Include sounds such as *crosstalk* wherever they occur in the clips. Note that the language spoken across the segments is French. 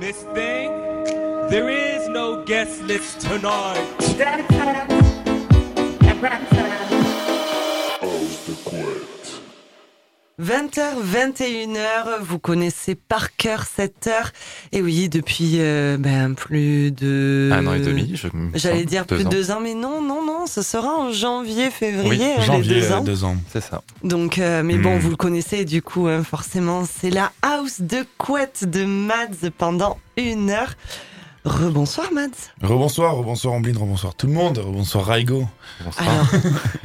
Miss Thing, there is no guest list tonight. 20h, 21h, vous connaissez par cœur cette heure. Et oui, depuis euh, ben, plus de... Un an et demi, je J'allais dire Deux plus de deux ans, mais non, non, non, ce sera en janvier, février, hein, janvier, les deux euh, ans. deux ans. C'est ça. Donc, euh, mais bon, Hmm. vous le connaissez du coup, hein, forcément, c'est la house de couette de Mads pendant une heure. Rebonsoir Mads. Rebonsoir, rebonsoir Amblin, rebonsoir tout le monde, rebonsoir Raigo. Bonsoir. Alors,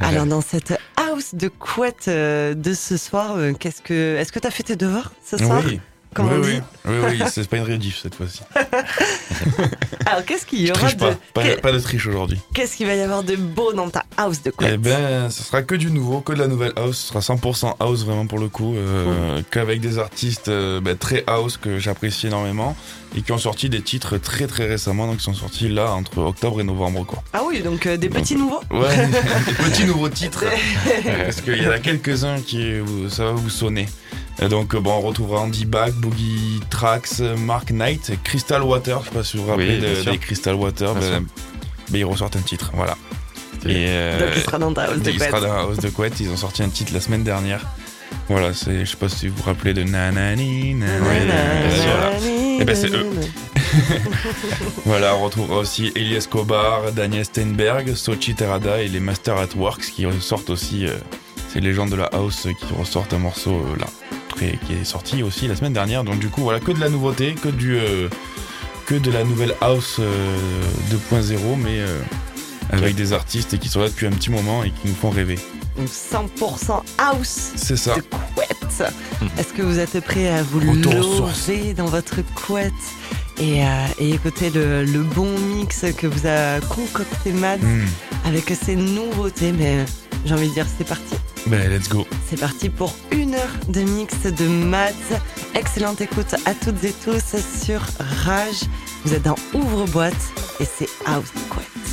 *laughs* alors dans cette house de couette euh, de ce soir, euh, qu'est-ce que, est-ce que t'as fait tes devoirs ce soir? oui, Comme oui, on oui, dit. oui, oui, c'est pas une rediff cette fois-ci. *laughs* Alors, qu'est-ce qu'il y aura de, pas, pas, pas de triche aujourd'hui. qu'est-ce qu'il va y avoir de beau dans ta house de couette? Eh ben, ce sera que du nouveau, que de la nouvelle house. Ce sera 100% house vraiment pour le coup, euh, qu'avec des artistes euh, ben, très house que j'apprécie énormément et qui ont sorti des titres très très récemment, donc ils sont sortis là entre octobre et novembre quoi. Ah oui, donc euh, des petits nouveaux? Ouais, des *laughs* petits nouveaux titres. Parce qu'il y en a quelques-uns qui ça va vous sonner. Et donc euh, bon, on retrouvera Andy Bach, Boogie Tracks, Mark Knight, Crystal Water. Je sais pas si vous vous rappelez Oui, de- des Crystal Water. Ben, ben, ils ressortent un titre, voilà. Et euh, Donc il sera dans ta house de couette. sera dans la house de couette. Ils ont sorti un titre la semaine dernière. Voilà, c'est, je sais pas si vous vous rappelez de Nanani. Nanani, voilà. Eh ben, c'est eux. *laughs* Voilà, on retrouvera aussi Eli Escobar, Daniel Steinberg, Sochi Terada et les Master at Works qui ressortent aussi, euh, ces légendes de la house qui ressortent un morceau euh, là, très- qui est sorti aussi la semaine dernière. Donc du coup, voilà, que de la nouveauté, que du, euh, que de la nouvelle house euh, 2.0, mais euh, avec des artistes qui sont là depuis un petit moment et qui nous font rêver. Donc 100% house C'est ça. de couette. Est-ce que vous êtes prêts à vous loger dans votre couette et, euh, et écouter le, le bon mix que vous a concocté Mads Hmm. avec ces nouveautés? Mais j'ai envie de dire, c'est parti. Ben, let's go. C'est parti pour une heure de mix de Mads. Excellente écoute à toutes et tous sur Rage. Vous êtes dans Ouvre-boîte et c'est House de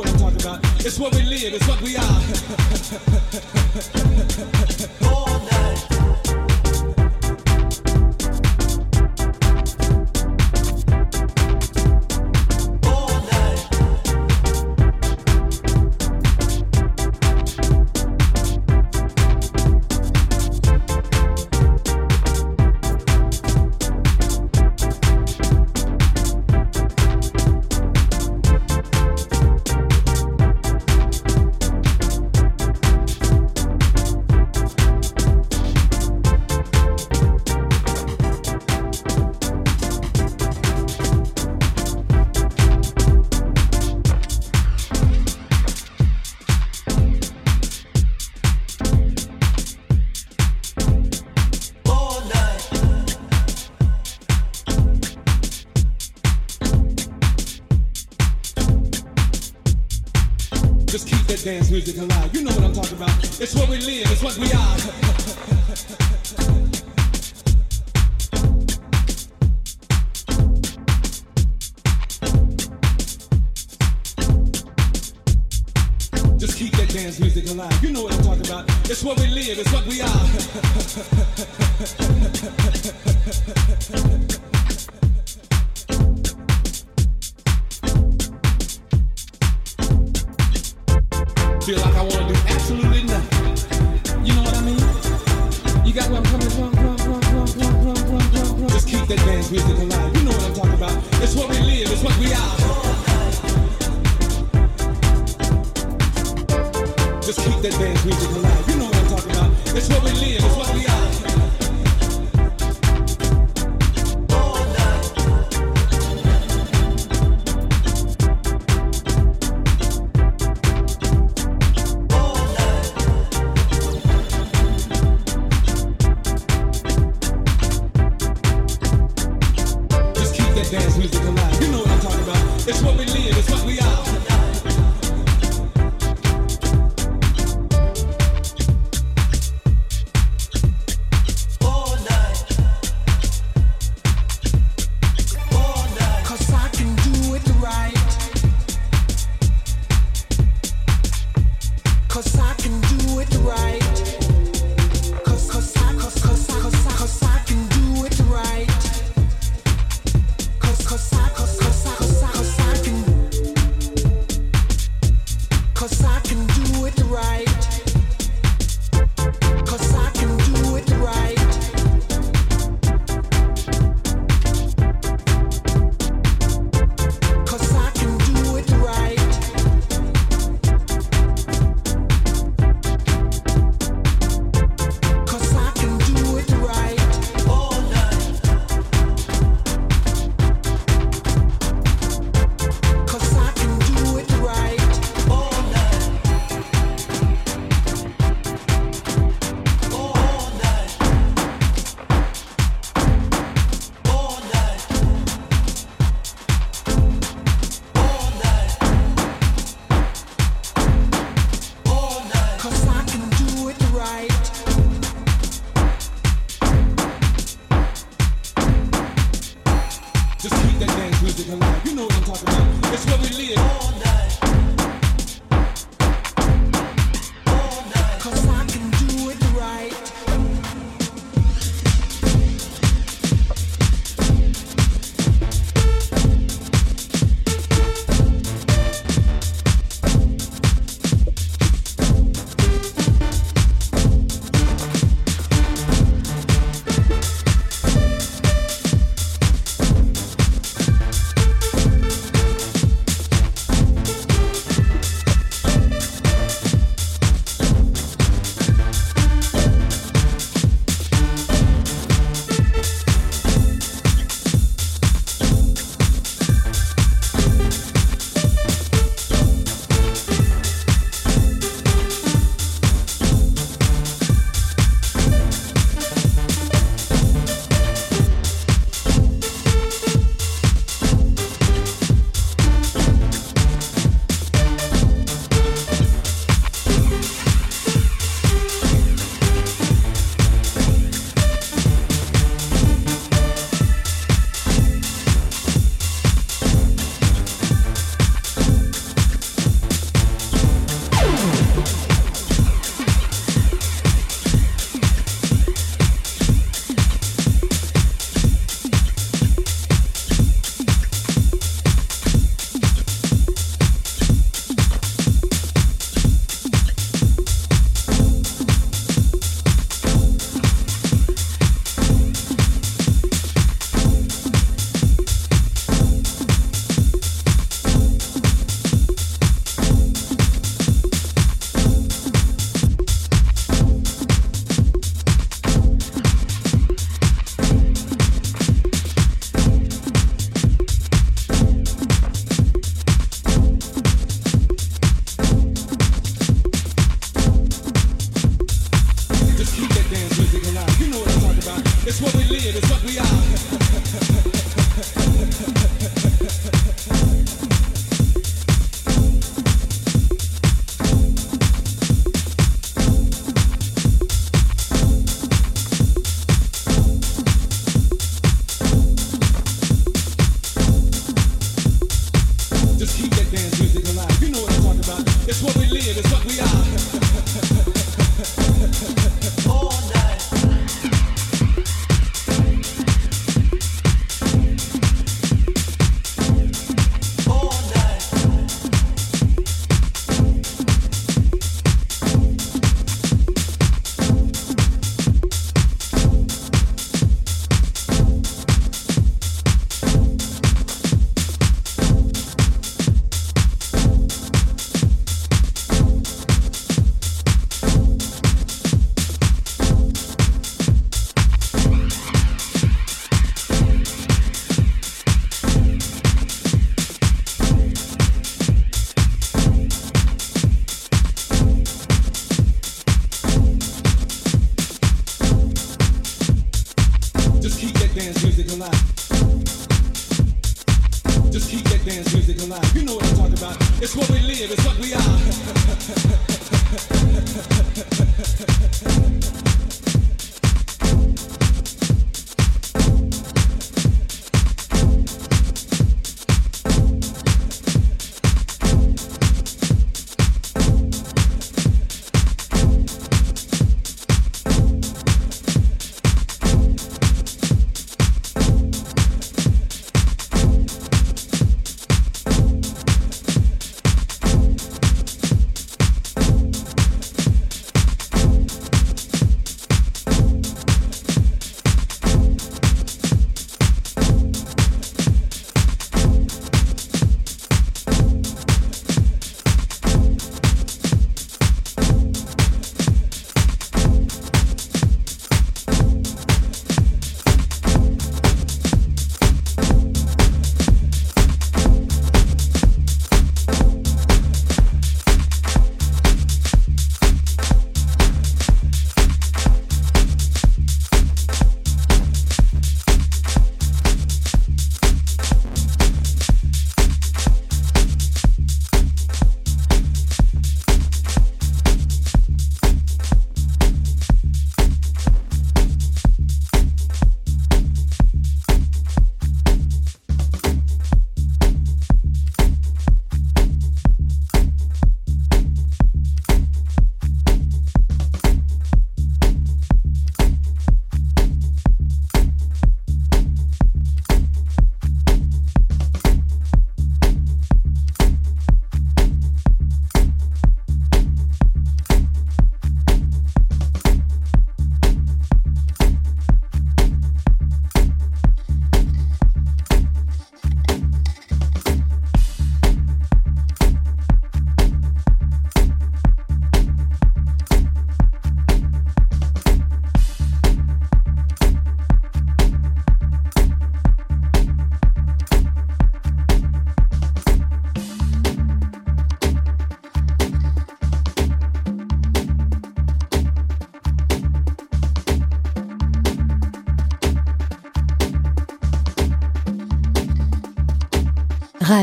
what I'm talking about. It's what we live, it's what we are. *laughs* All night.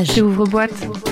Rage. J'ouvre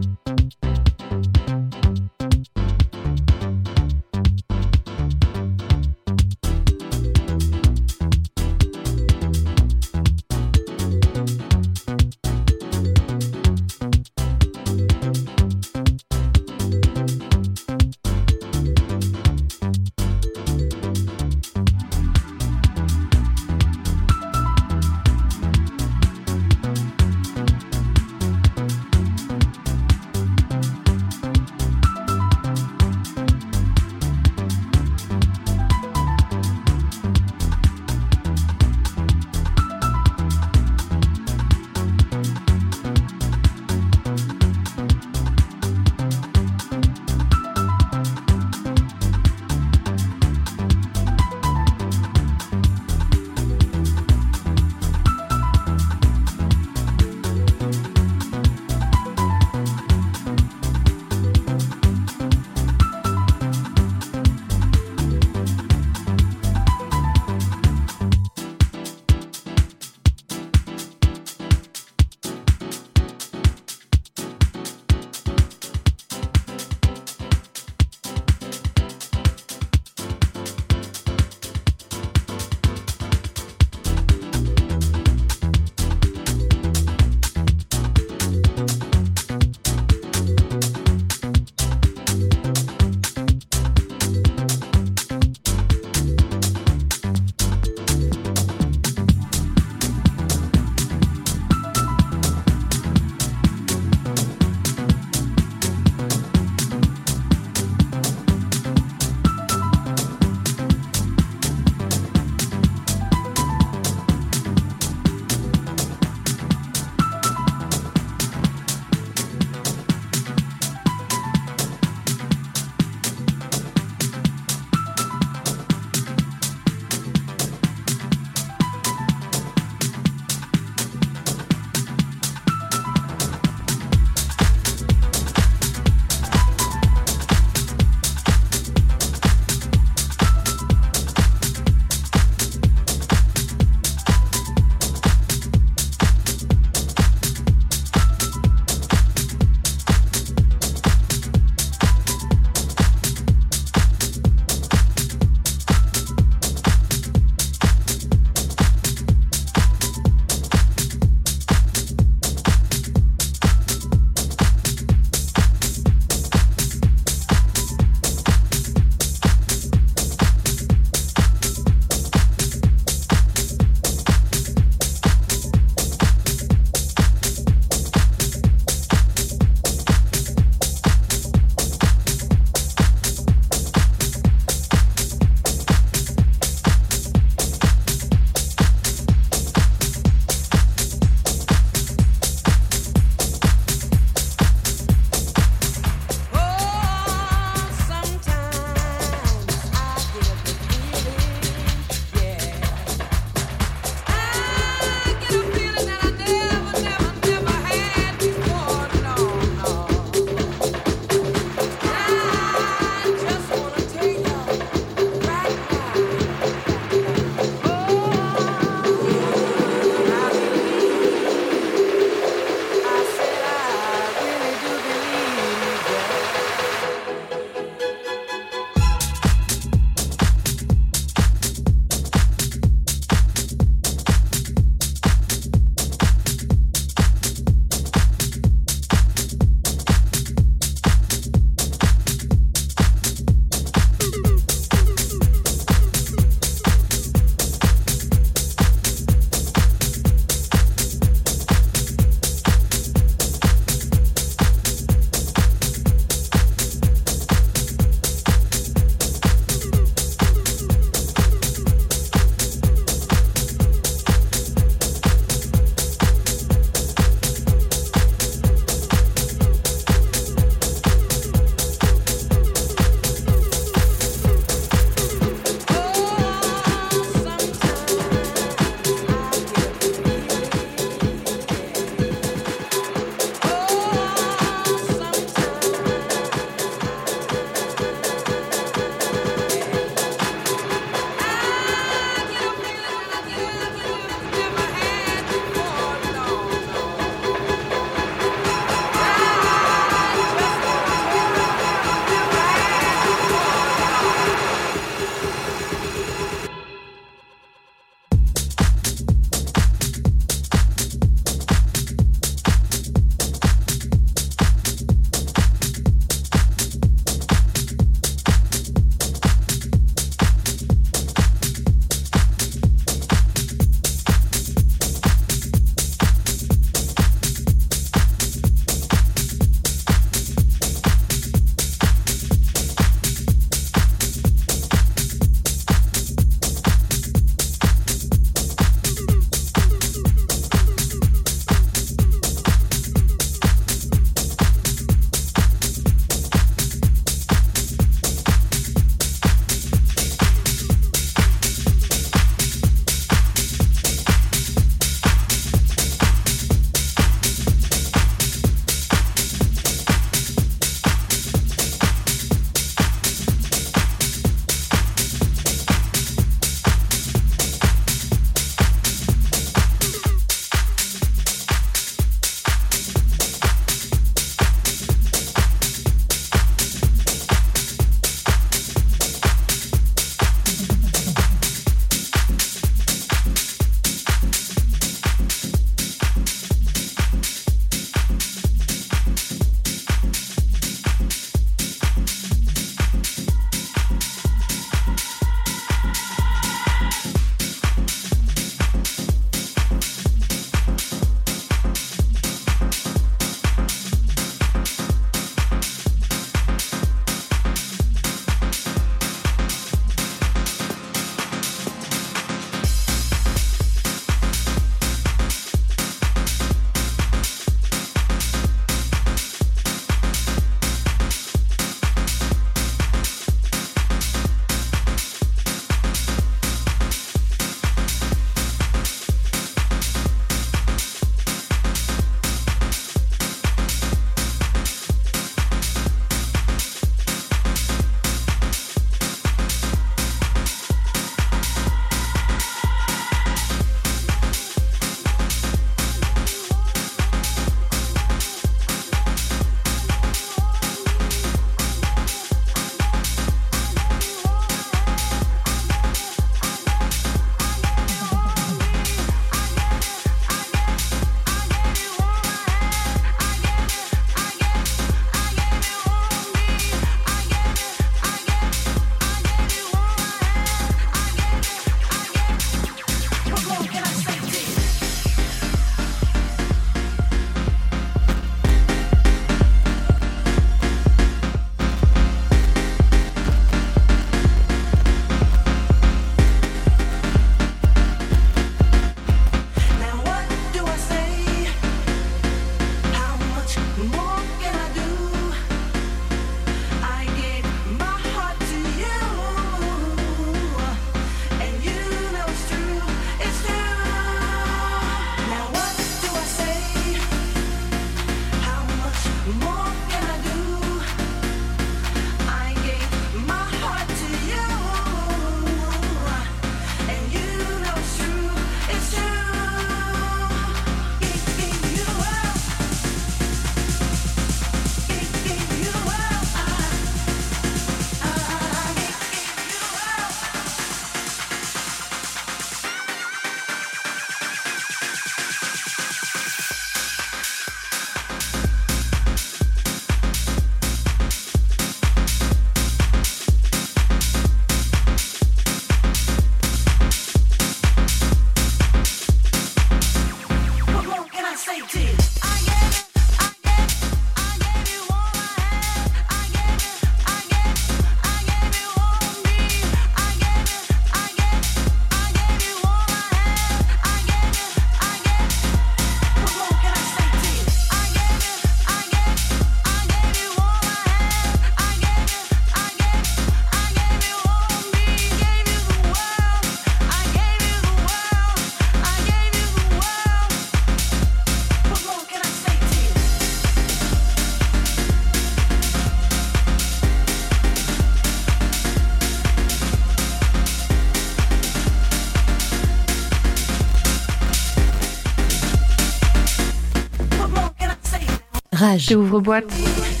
boîte. Rage. C'est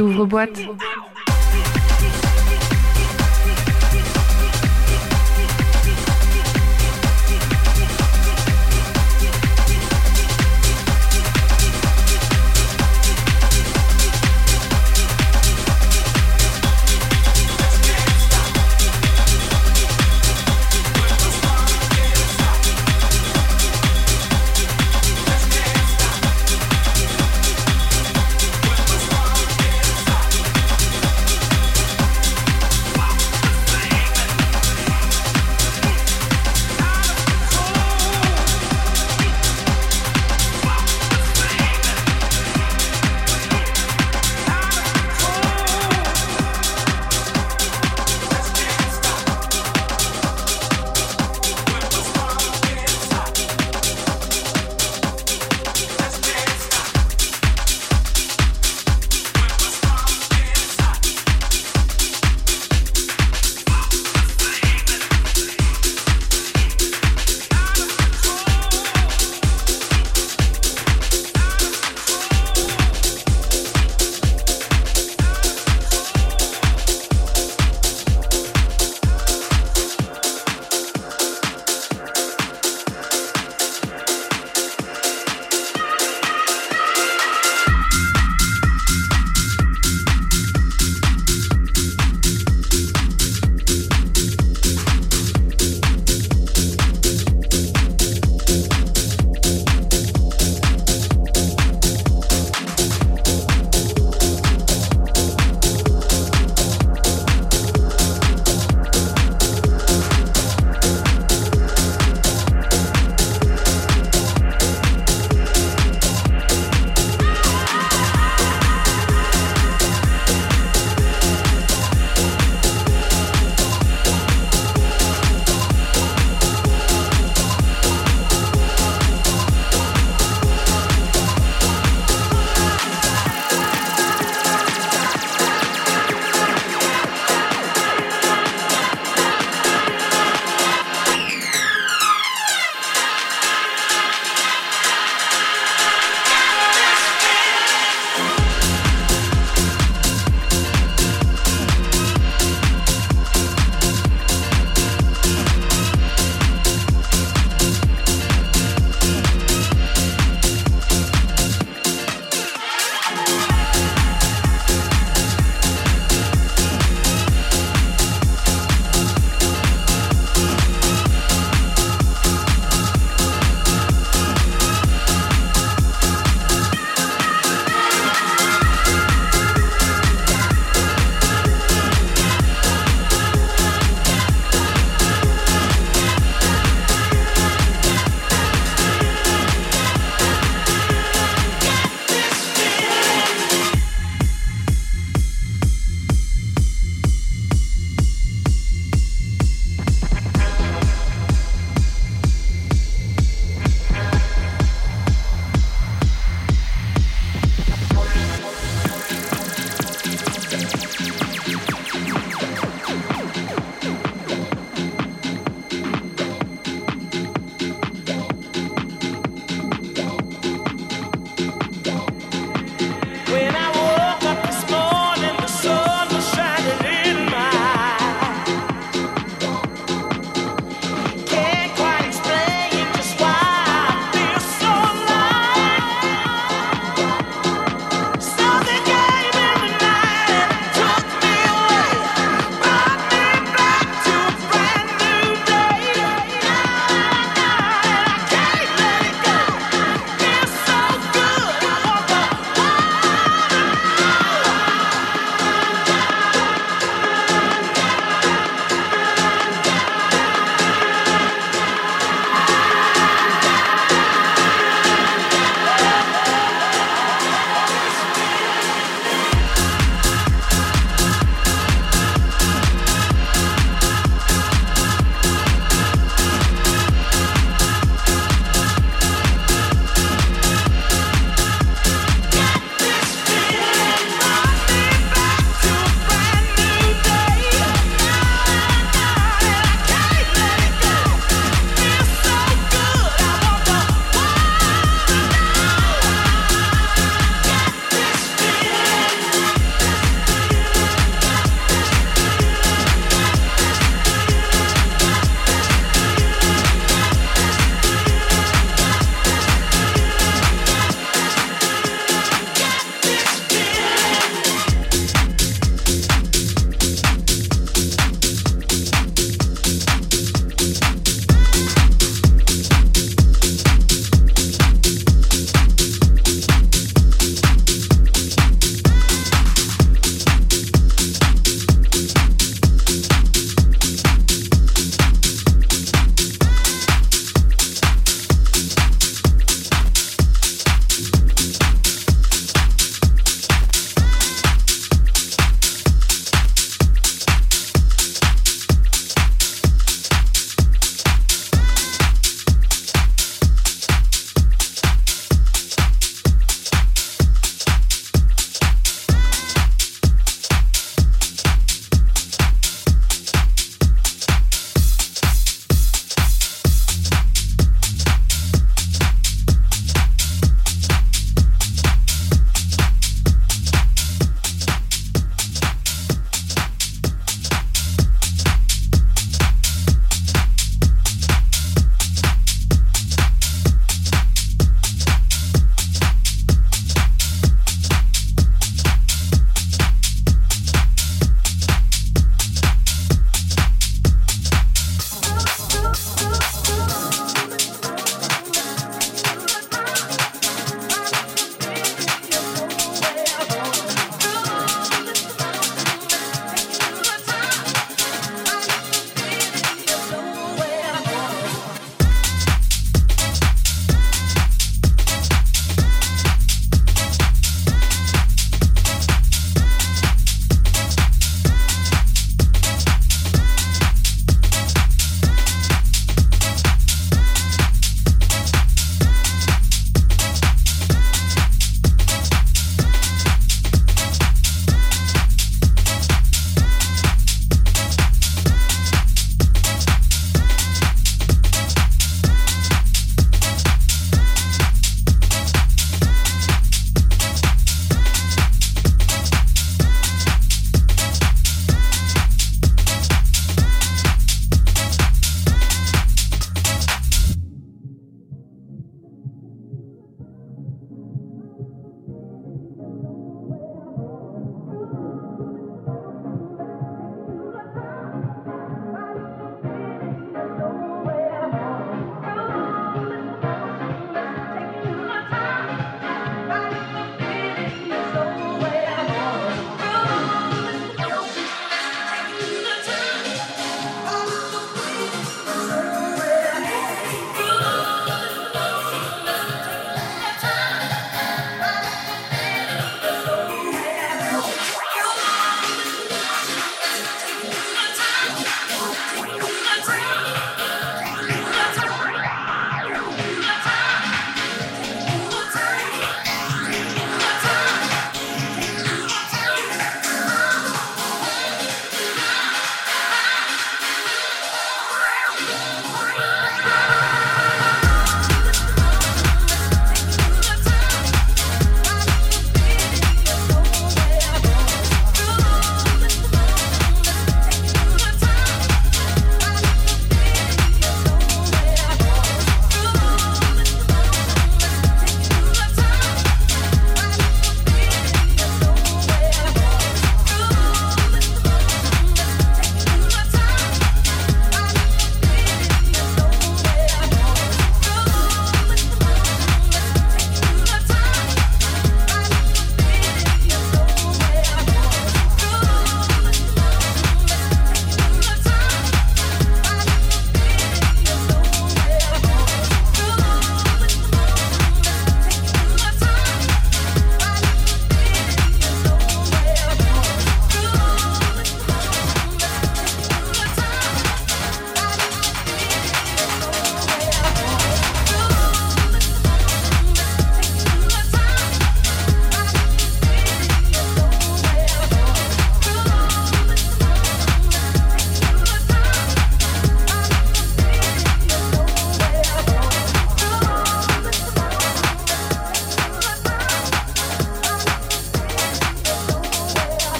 Ouvre-boîte.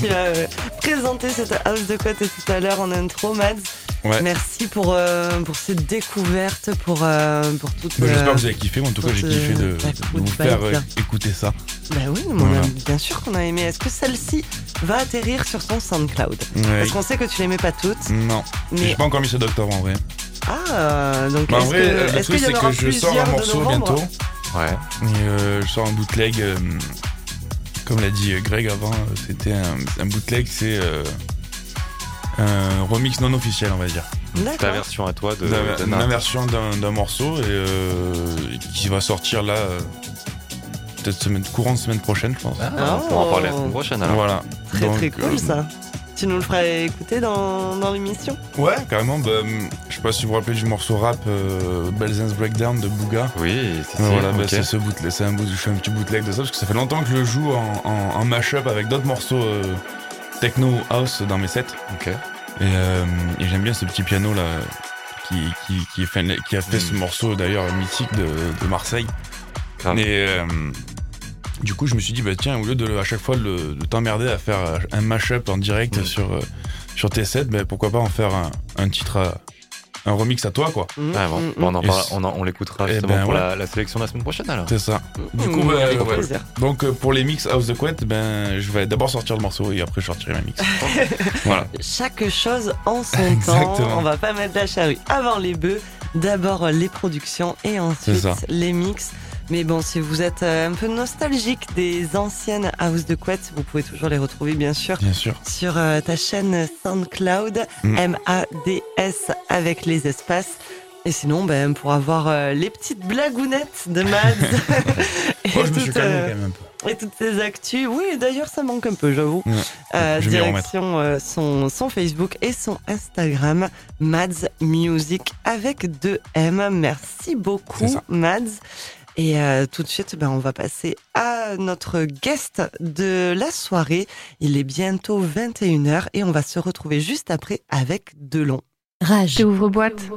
Tu as euh, présenté cette house de couette tout à l'heure en intro, Mads. Ouais. Merci pour, euh, pour cette découverte, pour, euh, pour toute. Bah, J'espère euh, que vous avez kiffé. Moi, en tout cas, j'ai kiffé de, de vous faire euh, écouter ça. Bah oui, mais a- bien sûr qu'on a aimé. Est-ce que celle-ci va atterrir sur ton SoundCloud? Ouais. Parce qu'on sait que tu l'aimais pas toutes. Non, Mais j'ai pas encore mis ce docteur en vrai. ah, donc Bah, en vrai, que- le truc c'est que je sors un morceau bientôt. Ouais. Et euh, je sors un bootleg. Comme l'a dit Greg avant, euh, c'était un, un bootleg, c'est euh, un remix non officiel, on va dire. Ta version à toi de. La, de la version d'un morceau et euh, qui va sortir là, euh, peut-être semaine, courant de semaine prochaine, je pense. Ah, on pourra en parler la semaine prochaine alors. Voilà. Très Donc, très cool euh, ça. Tu nous le feras écouter dans, dans l'émission Ouais, carrément. Bah, hum, je sais pas si vous vous rappelez du morceau rap euh, Belzen's Breakdown de Booga. Oui, c'est voilà, bah, c'est ce bootleg, c'est un boot, je fais un petit bootleg de ça parce que ça fait longtemps que je le joue en, en, en mashup avec d'autres morceaux euh, techno house dans mes sets Ok. et, euh, et j'aime bien ce petit piano là qui, qui, qui, fait, qui a fait ce Mm. morceau d'ailleurs mythique de, de Marseille Grave. et euh, du coup je me suis dit bah tiens au lieu de à chaque fois le- de t'emmerder à faire un mashup en direct sur, euh, sur tes sets bah, pourquoi pas en faire un, un titre à- un remix à toi quoi Ah, bon. Mm, Bon, on, en Et parle- c- on, en- on l'écoutera justement ben, pour ouais. la, la sélection de la semaine prochaine alors. c'est ça du coup bah, avec ouais. plaisir. Donc euh, pour les mix House the Couette, ben je vais d'abord sortir le morceau et après je sortirai ma mix. *laughs* voilà. Chaque chose en son *laughs* temps. Exactement. On va pas mettre la charrue avant les bœufs. D'abord euh, les productions et ensuite les mix. Mais bon, si vous êtes euh, un peu nostalgique des anciennes house de couette, vous pouvez toujours les retrouver bien sûr Bien sûr. sur euh, ta chaîne SoundCloud, Mm. M-A-D-S avec les espaces. Et sinon, ben, pour avoir euh, les petites blagounettes de Mads *laughs* *laughs* et, Moi je me suis toutes, euh, quand même un peu. et toutes ces actus. Oui, d'ailleurs, ça manque un peu, j'avoue. Ouais. Euh, direction son, son Facebook et son Instagram, Mads Music avec deux M. Merci beaucoup. Mads. Et euh, tout de suite, ben, on va passer à notre guest de la soirée. Il est bientôt 21h et on va se retrouver juste après avec Delon. Rage. J'ouvre boîte.